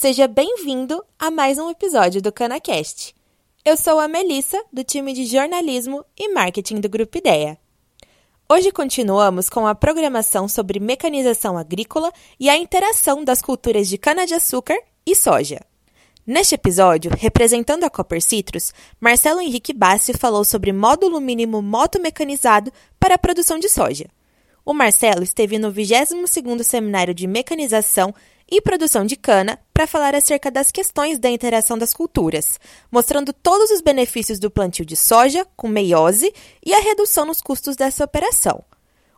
Seja bem-vindo a mais um episódio do CanaCast. Eu sou a Melissa, do time de jornalismo e marketing do Grupo Ideia. Hoje continuamos com a programação sobre mecanização agrícola e a interação das culturas de cana-de-açúcar e soja. Neste episódio, representando a Copper Citrus, Marcelo Henrique Bassi falou sobre módulo mínimo moto-mecanizado para a produção de soja. O Marcelo esteve no 22º Seminário de Mecanização e Produção de Cana para falar acerca das questões da interação das culturas, mostrando todos os benefícios do plantio de soja com meiose e a redução nos custos dessa operação.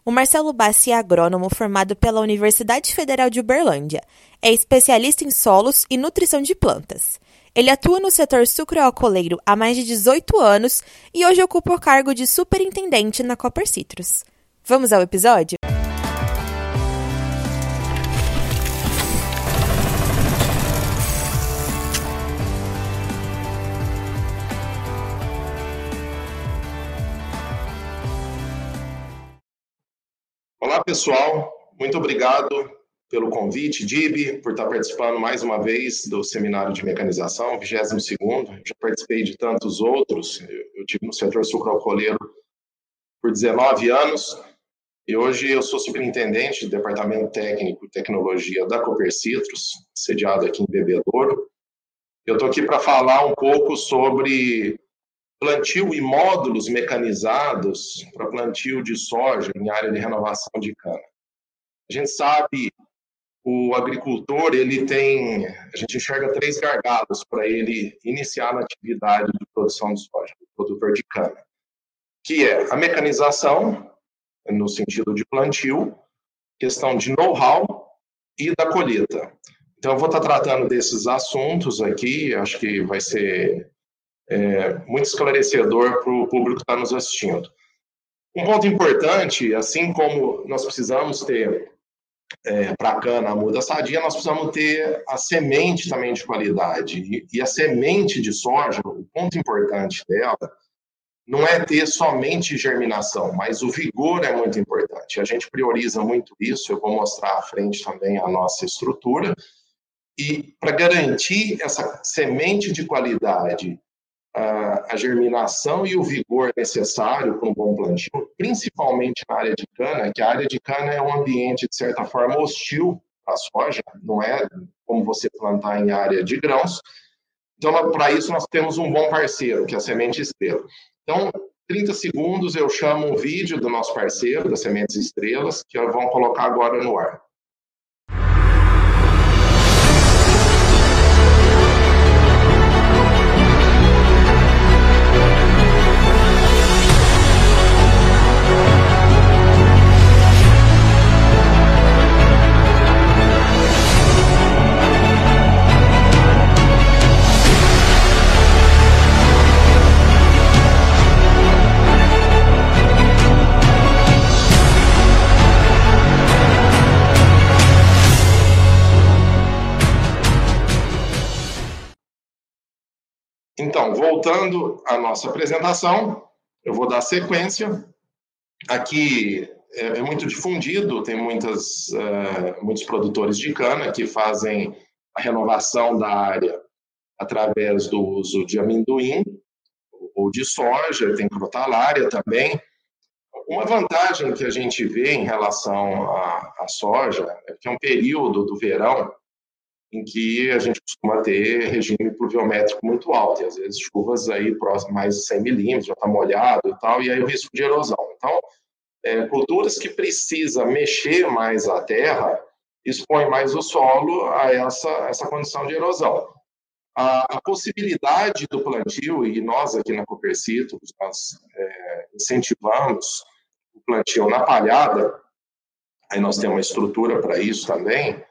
O Marcelo Bassi é agrônomo formado pela Universidade Federal de Uberlândia. É especialista em solos e nutrição de plantas. Ele atua no setor sucroalcooleiro há mais de 18 anos e hoje ocupa o cargo de superintendente na Copper Citrus. Vamos ao episódio? Olá, pessoal. Muito obrigado pelo convite, Dib, por estar participando mais uma vez do seminário de mecanização, 22º. Já participei de tantos outros. Eu tive no setor sucroalcooleiro por 19 anos e hoje eu sou superintendente do Departamento Técnico e Tecnologia da Cooper Citrus, sediado aqui em Bebedouro. Eu estou aqui para falar um pouco sobre plantio e módulos mecanizados para plantio de soja em área de renovação de cana. A gente sabe o agricultor ele tem a gente enxerga três gargalos para ele iniciar na atividade de produção de soja, o produtor de cana, que é a mecanização no sentido de plantio, questão de know-how e da colheita. Então eu vou estar tratando desses assuntos aqui, acho que vai ser é, muito esclarecedor para o público que está nos assistindo. Um ponto importante, assim como nós precisamos ter é, para a cana a muda sadia, nós precisamos ter a semente também de qualidade. E, e, a semente de soja, o ponto importante dela, não é ter somente germinação, mas o vigor é muito importante. A gente prioriza muito isso, eu vou mostrar à frente também a nossa estrutura. E para garantir essa semente de qualidade a, germinação e o vigor necessário para um bom plantio, principalmente na área de cana, que a área de cana é um ambiente, de certa forma, hostil à soja, não é como você plantar em área de grãos. Então, para isso, nós temos um bom parceiro, que é a Semente Estrela. Então, 30 segundos eu chamo um vídeo do nosso parceiro, da Sementes Estrelas, que vamos colocar agora no ar. Voltando à nossa apresentação, eu vou dar sequência. Aqui é, é muito difundido, tem muitas, uh, muitos produtores de cana que fazem a renovação da área através do uso de amendoim ou de soja, tem crotalária também. Uma vantagem que a gente vê em relação à, à soja é que é um período do verão em que a gente costuma ter regime pluviométrico muito alto, e às vezes chuvas aí próximas mais de 100 milímetros, já está molhado e tal, e aí o risco de erosão. Então, é, culturas que precisam mexer mais a terra expõem mais o solo a essa, essa condição de erosão. A, a possibilidade do plantio, e nós aqui na Copercito, nós é, incentivamos o plantio na palhada, aí nós temos uma estrutura para isso também,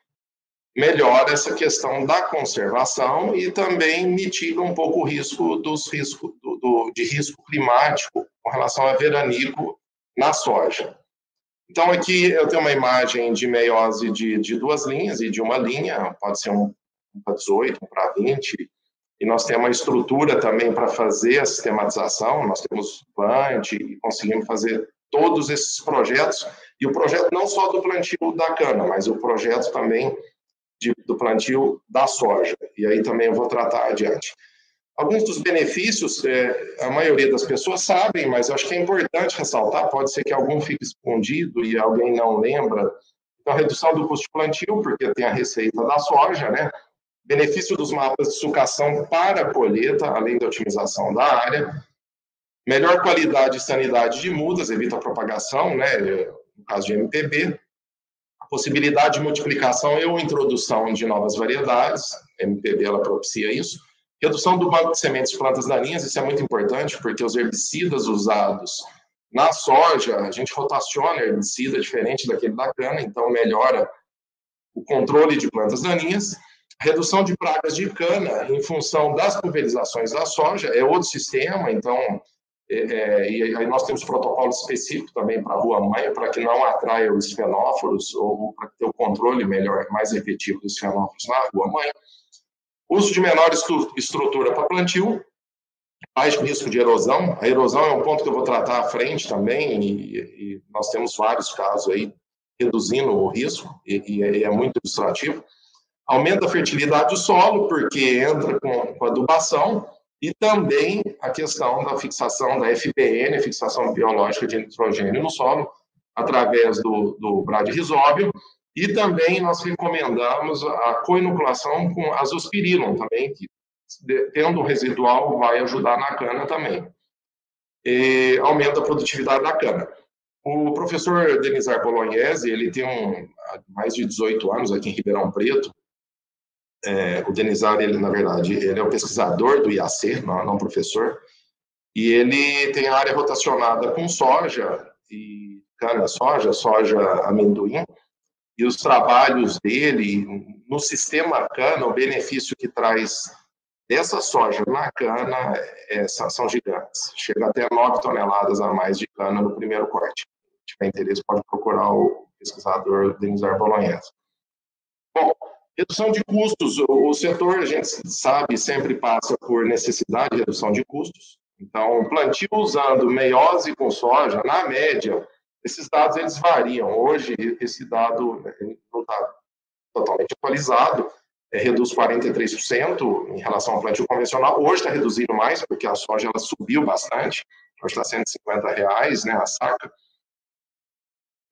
melhora essa questão da conservação e também mitiga um pouco o risco dos riscos do, do, de risco climático com relação a veranico na soja. Então aqui eu tenho uma imagem de meiose de, de duas linhas e de uma linha, pode ser um, para 18, um para 20, e nós temos uma estrutura também para fazer a sistematização, nós temos Plant e conseguimos fazer todos esses projetos, e o projeto não só do plantio da cana, mas o projeto também de, do plantio da soja. E aí também eu vou tratar adiante. Alguns dos benefícios, é, a maioria das pessoas sabem, mas eu acho que é importante ressaltar, pode ser que algum fique escondido e alguém não lembra. Então, redução do custo de plantio, porque tem a receita da soja, né? Benefício dos mapas de sucação para a colheita, além da otimização da área. Melhor qualidade e sanidade de mudas, evita a propagação, né? No caso de MPB. Possibilidade de multiplicação ou introdução de novas variedades, MPB ela propicia isso Redução do banco de sementes de plantas daninhas, isso é muito importante, porque os herbicidas usados na soja, a gente rotaciona herbicida diferente daquele da cana, então melhora o controle de plantas daninhas. Redução de pragas de cana em função das pulverizações da soja, é outro sistema, então, é, e aí nós temos protocolos específicos também para a rua-mãe, para que não atraia os fenóforos, ou para ter o controle melhor, mais efetivo dos fenóforos na rua-mãe. Uso de menor estrutura para plantio, baixo risco de erosão. A erosão é um ponto que eu vou tratar à frente também, e, e nós temos vários casos aí reduzindo o risco, e, e é, é muito ilustrativo. Aumenta a fertilidade do solo, porque entra com, com adubação, e também a questão da fixação da FBN, fixação biológica de nitrogênio no solo, através do, do bradyrrizóbio, e também nós recomendamos a coinoculação com azospirina também, que tendo um residual vai ajudar na cana também. E aumenta a produtividade da cana. O professor Denizar Bolognese, ele tem um, mais de 18 anos aqui em Ribeirão Preto. É, o Denizar, ele, na verdade, ele é o pesquisador do IAC, não, não professor, e ele tem área rotacionada com soja e cana-soja, soja amendoim, e os trabalhos dele no sistema cana, o benefício que traz dessa soja na cana é, são gigantes. Chega até 9 toneladas a mais de cana no primeiro corte. Se tiver interesse, pode procurar o pesquisador Denis Bolognese. Bom, redução de custos. O setor, a gente sabe, sempre passa por necessidade de redução de custos. Então, plantio usando meiose com soja, na média, esses dados eles variam. Hoje, esse dado não está totalmente atualizado, é, reduz 43% em relação ao plantio convencional. Hoje está reduzindo mais, porque a soja ela subiu bastante, hoje está 150 reais né, a saca.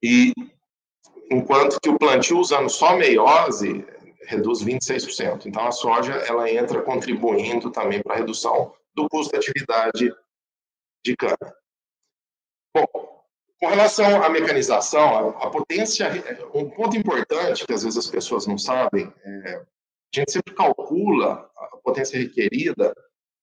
E enquanto que o plantio usando só meiose reduz 26%. Então a soja ela entra contribuindo também para a redução do custo da atividade de cana. Bom, com relação à mecanização, a, a, potência, um ponto importante que às vezes as pessoas não sabem, é, a gente sempre calcula a potência requerida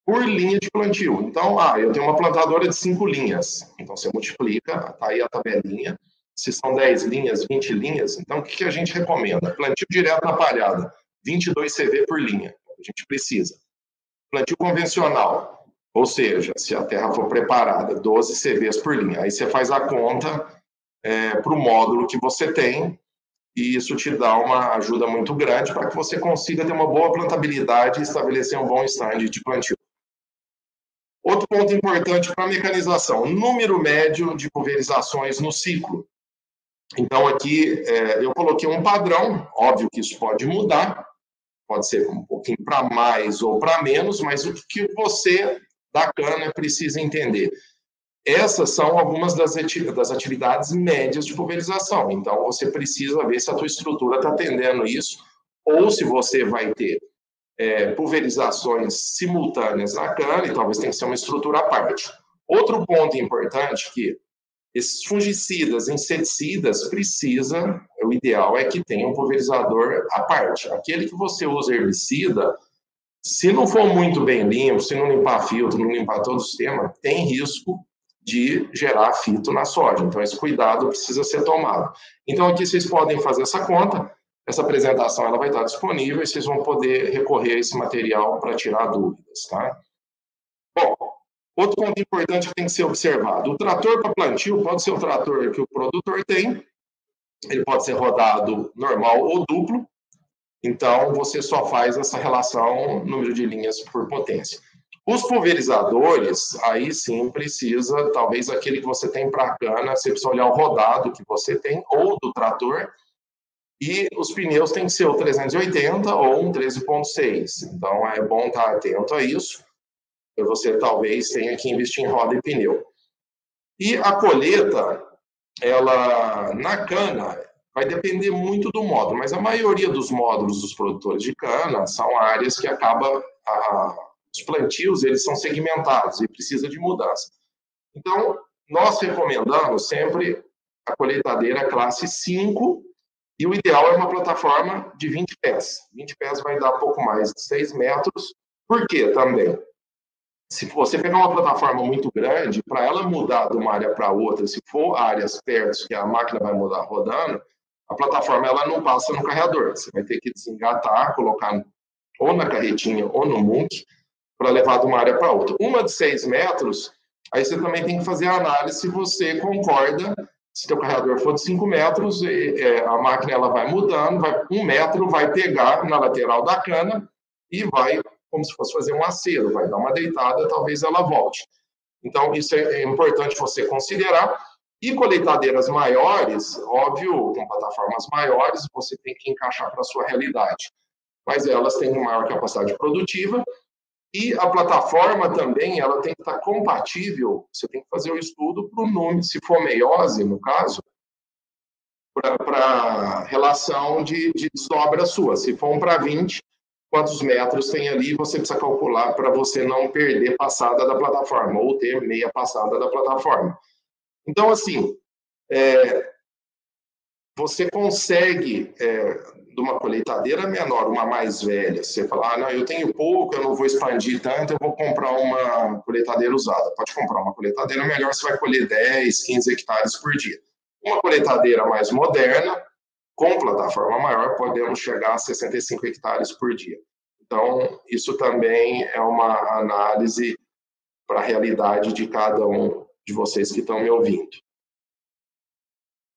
por linha de plantio. Então, ah, eu tenho uma plantadora de cinco linhas, então você multiplica, tá aí a tabelinha, se são 10 linhas, 20 linhas, então o que, a gente recomenda? Plantio direto na palhada, 22 CV por linha, a gente precisa. Plantio convencional, ou seja, se a terra for preparada, 12 CVs por linha. Aí você faz a conta é, para o módulo que você tem, e isso te dá uma ajuda muito grande para que você consiga ter uma boa plantabilidade e estabelecer um bom stand de plantio. Outro ponto importante para a mecanização, número médio de pulverizações no ciclo. Então, aqui é, eu coloquei um padrão, óbvio que isso pode mudar, pode ser um pouquinho para mais ou para menos, mas o que você da cana precisa entender. Essas são algumas das atividades médias de pulverização. Então, você precisa ver se a tua estrutura está atendendo isso, ou se você vai ter é, pulverizações simultâneas na cana, e talvez tenha que ser uma estrutura à parte. Outro ponto importante que esses fungicidas, inseticidas, precisa, o ideal é que tenha um pulverizador à parte. Aquele que você usa herbicida, se não for muito bem limpo, se não limpar filtro, não limpar todo o sistema, tem risco de gerar fito na soja. Então, esse cuidado precisa ser tomado. Então, aqui vocês podem fazer essa conta. Essa apresentação ela vai estar disponível e vocês vão poder recorrer a esse material para tirar dúvidas, tá? Outro ponto importante que tem que ser observado. O trator para plantio pode ser o trator que o produtor tem, ele pode ser rodado normal ou duplo, então, você só faz essa relação número de linhas por potência. Os pulverizadores, aí sim precisa, talvez aquele que você tem para cana, você precisa olhar o rodado que você tem, ou do trator, E os pneus têm que ser o 380 ou um 13.6. Então é bom estar atento a isso. Você talvez tenha que investir em roda e pneu. E a colheita, ela na cana, vai depender muito do módulo, mas a maioria dos módulos dos produtores de cana são áreas que acaba a, os plantios eles são segmentados e precisa de mudança. Então, nós recomendamos sempre a colheitadeira classe 5 e o ideal é uma plataforma de 20 pés. 20 pés vai dar pouco mais de 6 metros. Por quê também? Se você pegar uma plataforma muito grande, para ela mudar de uma área para outra, se for áreas perto que a máquina vai mudar rodando, a plataforma ela não passa no carregador. Você vai ter que desengatar, colocar ou na carretinha ou no munk para levar de uma área para outra. Uma de 6 metros, aí você também tem que fazer a análise se você concorda se o carregador for de 5 metros, é, a máquina ela vai mudando, vai, um metro vai pegar na lateral da cana e vai, como se fosse fazer um acero, vai dar uma deitada, talvez ela volte. Então, isso é, é importante você considerar. E colheitadeiras maiores, óbvio, com plataformas maiores, você tem que encaixar para a sua realidade. Mas elas têm maior capacidade produtiva e a plataforma também, ela tem que estar compatível, você tem que fazer o estudo para o número, se for meiose, no caso, para relação de, de desdobra sua. Se for um para 20, quantos metros tem ali, você precisa calcular para você não perder passada da plataforma, ou ter meia passada da plataforma. Então, assim, é, você consegue é, de uma colheitadeira menor, uma mais velha, você fala, ah, não, eu tenho pouco, eu não vou expandir tanto, eu vou comprar uma colheitadeira usada. Pode comprar uma colheitadeira melhor, você vai colher 10, 15 hectares por dia. Uma colheitadeira mais moderna, com plataforma maior, podemos chegar a 65 hectares por dia. Então, isso também é uma análise para a realidade de cada um de vocês que estão me ouvindo.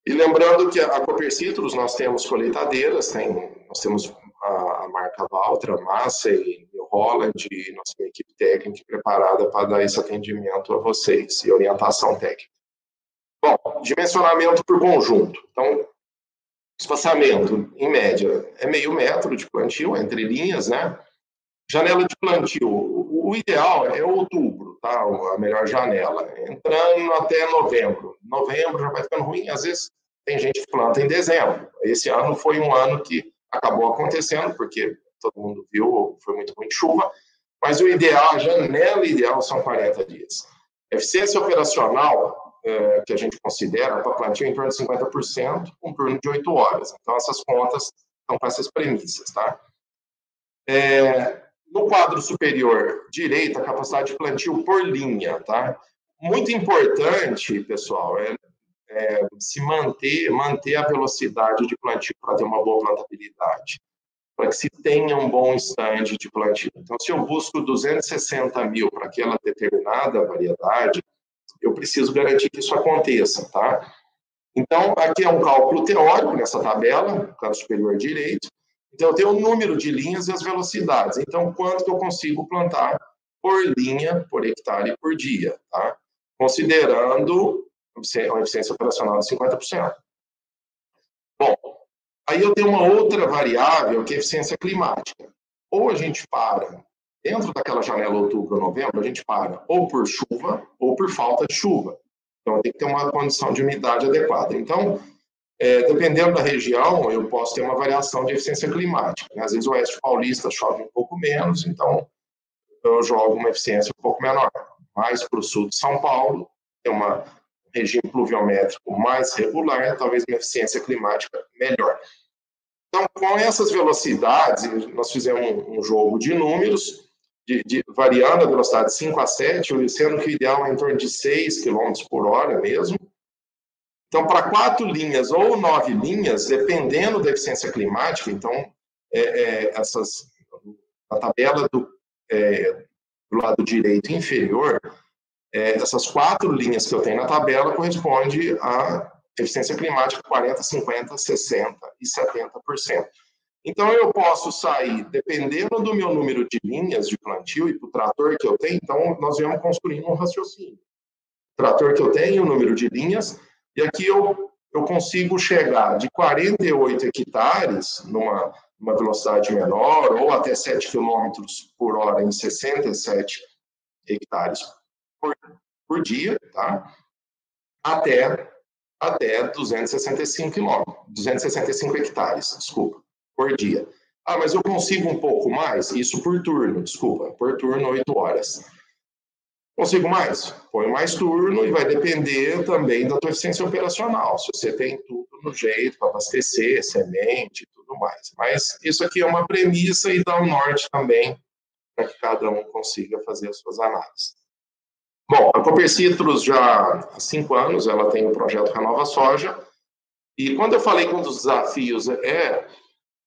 E lembrando que a Cooper Citrus, nós temos colheitadeiras, tem, nós temos a, marca Valtra, Massey, New Holland, e equipe técnica preparada para dar esse atendimento a vocês e orientação técnica. Bom, dimensionamento por conjunto. Então, espaçamento, em média, é meio metro de plantio, entre linhas, né? Janela de plantio, o ideal é outubro, tá? A melhor janela. Entrando até novembro. Novembro já vai ficando ruim, às vezes tem gente que planta em dezembro. Esse ano foi um ano que acabou acontecendo, porque todo mundo viu, foi muito ruim de chuva, mas o ideal, a janela ideal são 40 dias. Eficiência operacional, é, que a gente considera para plantio em torno de 50%, um turno de 8 horas. Então, essas contas estão com essas premissas, tá? É, no quadro superior direito, a capacidade de plantio por linha, tá? Muito importante, pessoal, é é, se manter, manter a velocidade de plantio para ter uma boa plantabilidade, para que se tenha um bom stand de plantio. Então, se eu busco 260 mil para aquela determinada variedade, eu preciso garantir que isso aconteça, tá? Então, aqui é um cálculo teórico nessa tabela, canto superior direito. Então, eu tenho o número de linhas e as velocidades. Então, quanto que eu consigo plantar por linha, por hectare por dia, tá? Considerando uma eficiência operacional de 50%. Bom, aí eu tenho uma outra variável que é a eficiência climática. Ou a gente para, dentro daquela janela outubro novembro, a gente para ou por chuva ou por falta de chuva. Então tem que ter uma condição de umidade adequada. Então, é, dependendo da região, eu posso ter uma variação de eficiência climática. Às vezes o oeste paulista chove um pouco menos, então eu jogo uma eficiência um pouco menor. Mais para o sul de São Paulo, tem uma regime pluviométrico mais regular, talvez uma eficiência climática melhor. Então, com essas velocidades, nós fizemos um jogo de números, de, de, variando a velocidade de 5 a 7, sendo que o ideal é em torno de 6 km por hora mesmo. Então, para quatro linhas ou nove linhas, dependendo da eficiência climática, então, é, é, essas, a tabela do, é, do lado direito inferior, é, essas quatro linhas que eu tenho na tabela corresponde à eficiência climática 40, 50, 60 e 70%. Então, eu posso sair, dependendo do meu número de linhas de plantio e do trator que eu tenho, então, nós vamos construindo um raciocínio. O trator que eu tenho, o número de linhas, e aqui eu eu consigo chegar de 48 hectares numa, numa velocidade menor ou até 7 km por hora em 67 hectares por, por dia, tá? até, até 265 km, 265 hectares, desculpa, por dia. Ah, mas eu consigo um pouco mais? Isso por turno, desculpa, por turno 8 horas. Consigo mais? Põe mais turno e vai depender também da tua eficiência operacional. Se você tem tudo no jeito para abastecer, semente e tudo mais. Mas isso aqui é uma premissa e dá um norte também para que cada um consiga fazer as suas análises. Bom, a Cooper Citrus já há cinco anos ela tem o projeto Renova Soja. E quando eu falei que um dos desafios é,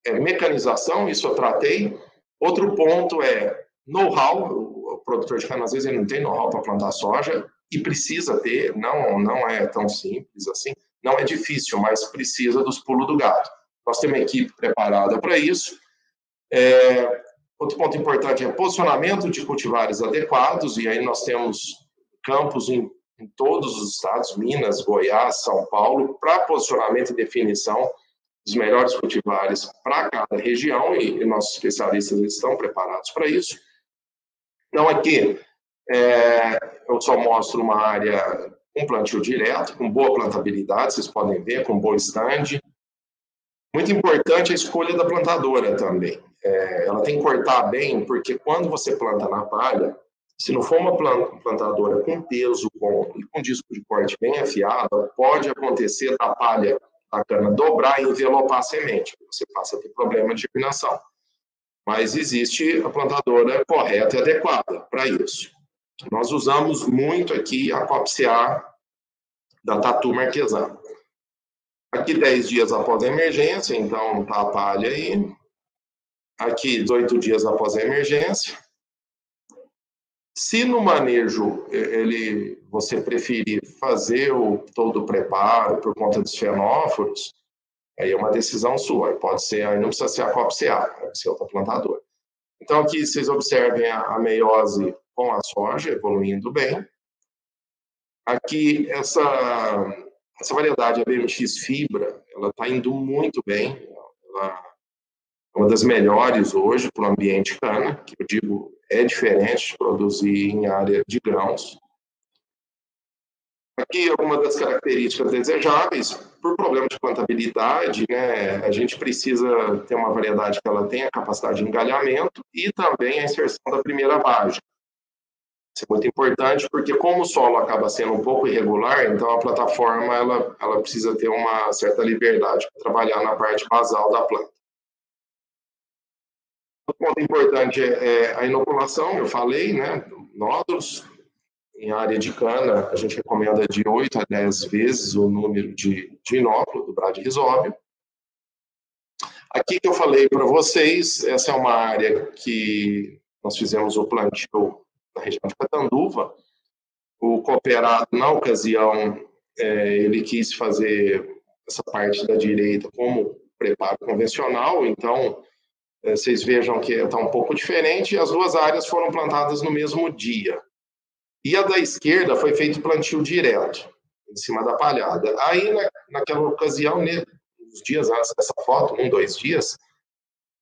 é mecanização, isso eu tratei. Outro ponto é know-how, produtor de cana, às vezes, ele não tem know-how para plantar soja e precisa ter, não, não é tão simples assim, não é difícil, mas precisa dos pulos do gato. Nós temos uma equipe preparada para isso. É, outro ponto importante é posicionamento de cultivares adequados, e aí nós temos campos em, em todos os estados, Minas, Goiás, São Paulo, para posicionamento e definição dos melhores cultivares para cada região, e, nossos especialistas estão preparados para isso. Então, aqui é, eu só mostro uma área com plantio direto, com boa plantabilidade, vocês podem ver, com bom stand. Muito importante a escolha da plantadora também. É, ela tem que cortar bem, porque quando você planta na palha, se não for uma plantadora com peso bom e com disco de corte bem afiado, pode acontecer da palha da cana dobrar e envelopar a semente. Você passa a ter de germinação mas existe a plantadora correta e adequada para isso. Nós usamos muito aqui a COPCA da Tatu Marquesan. Aqui 10 dias após a emergência, então tá a palha aí. Aqui 18 dias após a emergência. Se no manejo ele você preferir fazer o todo o preparo por conta dos fenóforos, Aí é uma decisão sua, pode ser, aí não precisa ser a COP-CA, pode ser outra plantadora. Então aqui vocês observem a, a meiose com a soja evoluindo bem. Aqui essa, essa variedade ABMX fibra, ela está indo muito bem, ela é uma das melhores hoje para o ambiente cana, que eu digo é diferente de produzir em área de grãos. Aqui algumas das características desejáveis, por problema de plantabilidade, né, a gente precisa ter uma variedade que ela tenha capacidade de engalhamento e também a inserção da primeira vagem. Isso é muito importante porque como o solo acaba sendo um pouco irregular, então a plataforma ela, ela precisa ter uma certa liberdade para trabalhar na parte basal da planta. Outro ponto importante é, é a inoculação, eu falei, né, nódulos, em área de cana, a gente recomenda de 8 a 10 vezes o número de, de inóculo do bradyrhizóbio. Aqui que eu falei para vocês, essa é uma área que nós fizemos o plantio na região de Catanduva. O cooperado, na ocasião, é, ele quis fazer essa parte da direita como preparo convencional, então vocês vejam que está um pouco diferente. As duas áreas foram plantadas no mesmo dia. E a da esquerda foi feito plantio direto, em cima da palhada. Aí, na, naquela ocasião, né, uns dias antes dessa foto, um, dois dias,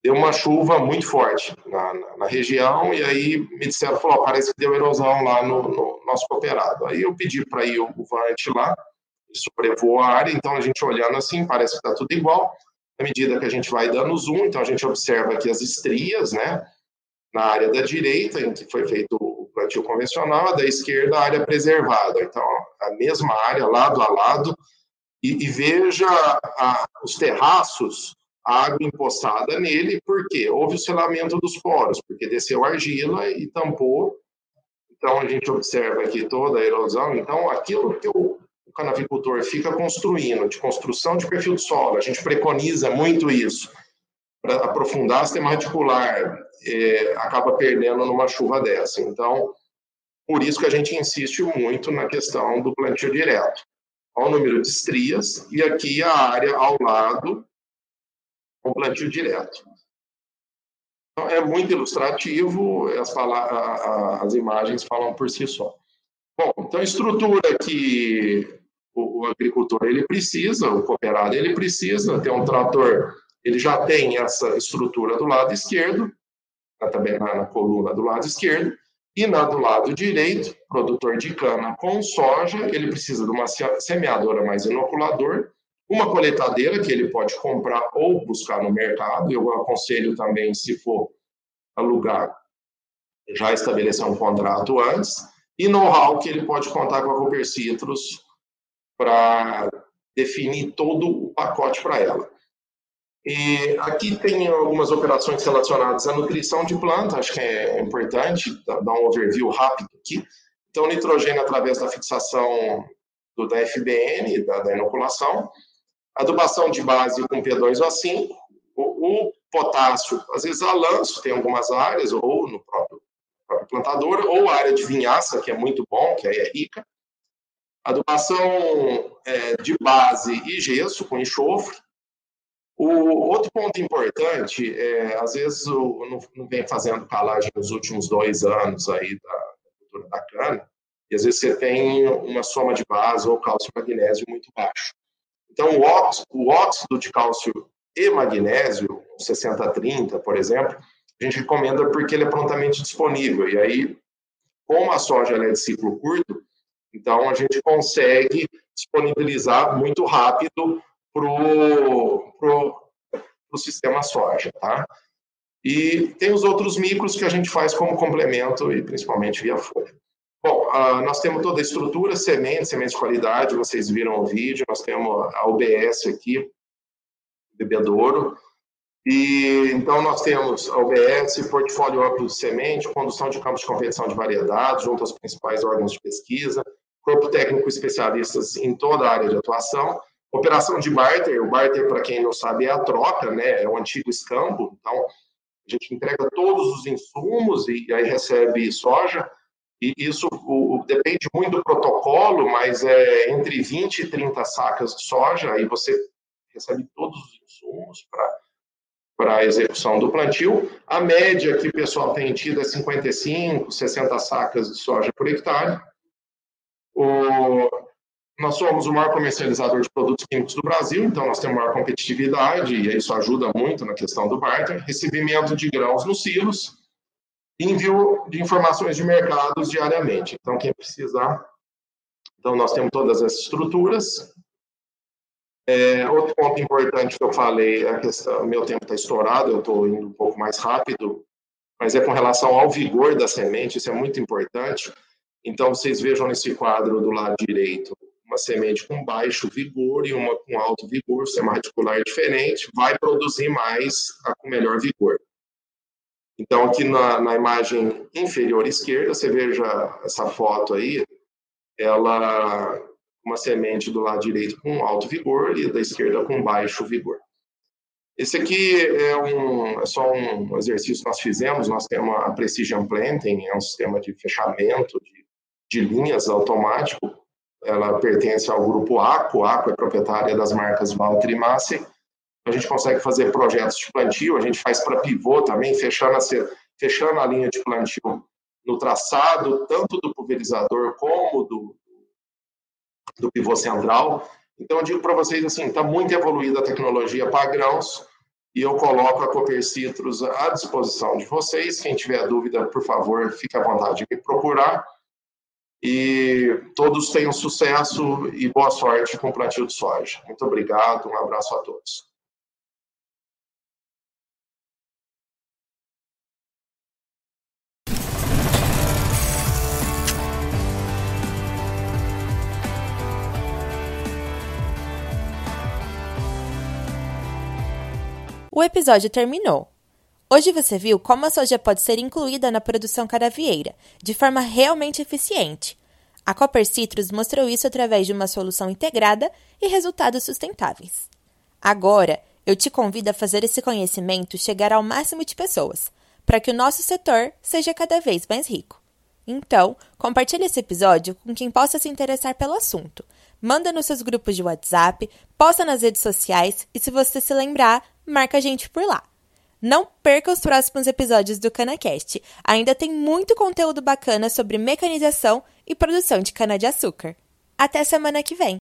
deu uma chuva muito forte na, na, na região, e aí me disseram, falou, parece que deu erosão lá no, no nosso cooperado. Aí eu pedi para ir o, o Vante lá, sobrevoou a área, então a gente olhando assim, parece que está tudo igual. À medida que a gente vai dando zoom, então a gente observa aqui as estrias, né, na área da direita, em que foi feito plantio convencional, a da esquerda a área preservada. Então, a mesma área, lado a lado, e, e veja a, os terraços, a água empoçada nele, porque houve o selamento dos poros, porque desceu argila e tampou. Então, a gente observa aqui toda a erosão. Então, aquilo que o, o canavicultor fica construindo, de construção de perfil de solo, a gente preconiza muito isso, para aprofundar sistema radicular, é, acaba perdendo numa chuva dessa. Então, por isso que a gente insiste muito na questão do plantio direto. Olha o número de estrias e aqui a área ao lado com plantio direto. Então, é muito ilustrativo, as, as imagens falam por si só. Bom, então a estrutura que o, o agricultor ele precisa, o cooperado ele precisa ter um trator, ele já tem essa estrutura do lado esquerdo, também na, na coluna do lado esquerdo, e na do lado direito, produtor de cana com soja, ele precisa de uma semeadora mais inoculador, uma coletadeira que ele pode comprar ou buscar no mercado. Eu aconselho também, se for alugar, já estabelecer um contrato antes. E know-how que ele pode contar com a Cooper Citrus para definir todo o pacote para ela. E aqui tem algumas operações relacionadas à nutrição de planta, acho que é importante dar um overview rápido aqui. Então, nitrogênio através da fixação do, da FBN, da, da inoculação, adubação de base com P2O5, o, o potássio, às vezes a lanço, tem algumas áreas, ou no próprio, próprio plantador, ou área de vinhaça, que é muito bom, que aí é rica. Adubação é, de base e gesso com enxofre, o outro ponto importante, é, às vezes eu não, não vem fazendo calagem nos últimos dois anos aí da cultura da cana, e às vezes você tem uma soma de base ou cálcio e magnésio muito baixo. Então, o óxido, o óxido de cálcio e magnésio, 60-30, por exemplo, a gente recomenda porque ele é prontamente disponível. E aí, como a soja é de ciclo curto, então a gente consegue disponibilizar muito rápido para o sistema soja, tá? E tem os outros micros que a gente faz como complemento e principalmente via folha. Bom, uh, nós temos toda a estrutura, sementes, sementes de qualidade, vocês viram o vídeo, nós temos a UBS aqui, bebedouro, e então nós temos a UBS, portfólio amplo de semente, condução de campos de competição de variedades, junto aos principais órgãos de pesquisa, corpo técnico especialistas em toda a área de atuação, Operação de barter, o barter, para quem não sabe, é a troca, né? É o antigo escambo. Então, a gente entrega todos os insumos e aí recebe soja. E isso o, depende muito do protocolo, mas é entre 20 e 30 sacas de soja, aí você recebe todos os insumos para a execução do plantio. A média que o pessoal tem tido é 55, 60 sacas de soja por hectare. O, nós somos o maior comercializador de produtos químicos do Brasil, então nós temos maior competitividade e isso ajuda muito na questão do barter. Recebimento de grãos nos silos, envio de informações de mercados diariamente. Então, quem precisar, então nós temos todas essas estruturas. É, outro ponto importante que eu falei, a questão, meu tempo está estourado, eu estou indo um pouco mais rápido, mas é com relação ao vigor da semente, isso é muito importante. Então, vocês vejam nesse quadro do lado direito, uma semente com baixo vigor e uma com alto vigor, sistema radicular diferente, vai produzir mais a com melhor vigor. Então, aqui na, na imagem inferior esquerda, você veja essa foto aí, ela uma semente do lado direito com alto vigor e da esquerda com baixo vigor. Esse aqui é, um, é só um exercício que nós fizemos, nós temos a Precision Planting, é um sistema de fechamento de, de linhas automático, ela pertence ao grupo ACO, ACO é proprietária das marcas Walter e. A gente consegue fazer projetos de plantio, a gente faz para pivô também, fechando a, fechando a linha de plantio no traçado, tanto do pulverizador como do, do pivô central. Então, eu digo para vocês assim, está muito evoluída a tecnologia para grãos e eu coloco a Cooper Citrus à disposição de vocês. Quem tiver dúvida, por favor, fique à vontade de me procurar e todos tenham sucesso e boa sorte com o plantio de soja. Muito obrigado, um abraço a todos. O episódio terminou. Hoje você viu como a soja pode ser incluída na produção cadavieira, de forma realmente eficiente. A Copper Citrus mostrou isso através de uma solução integrada e resultados sustentáveis. Agora, eu te convido a fazer esse conhecimento chegar ao máximo de pessoas, para que o nosso setor seja cada vez mais rico. Então, compartilhe esse episódio com quem possa se interessar pelo assunto. Manda nos seus grupos de WhatsApp, posta nas redes sociais e, se você se lembrar, marca a gente por lá. Não perca os próximos episódios do CanaCast. Ainda tem muito conteúdo bacana sobre mecanização e produção de cana-de-açúcar. Até semana que vem!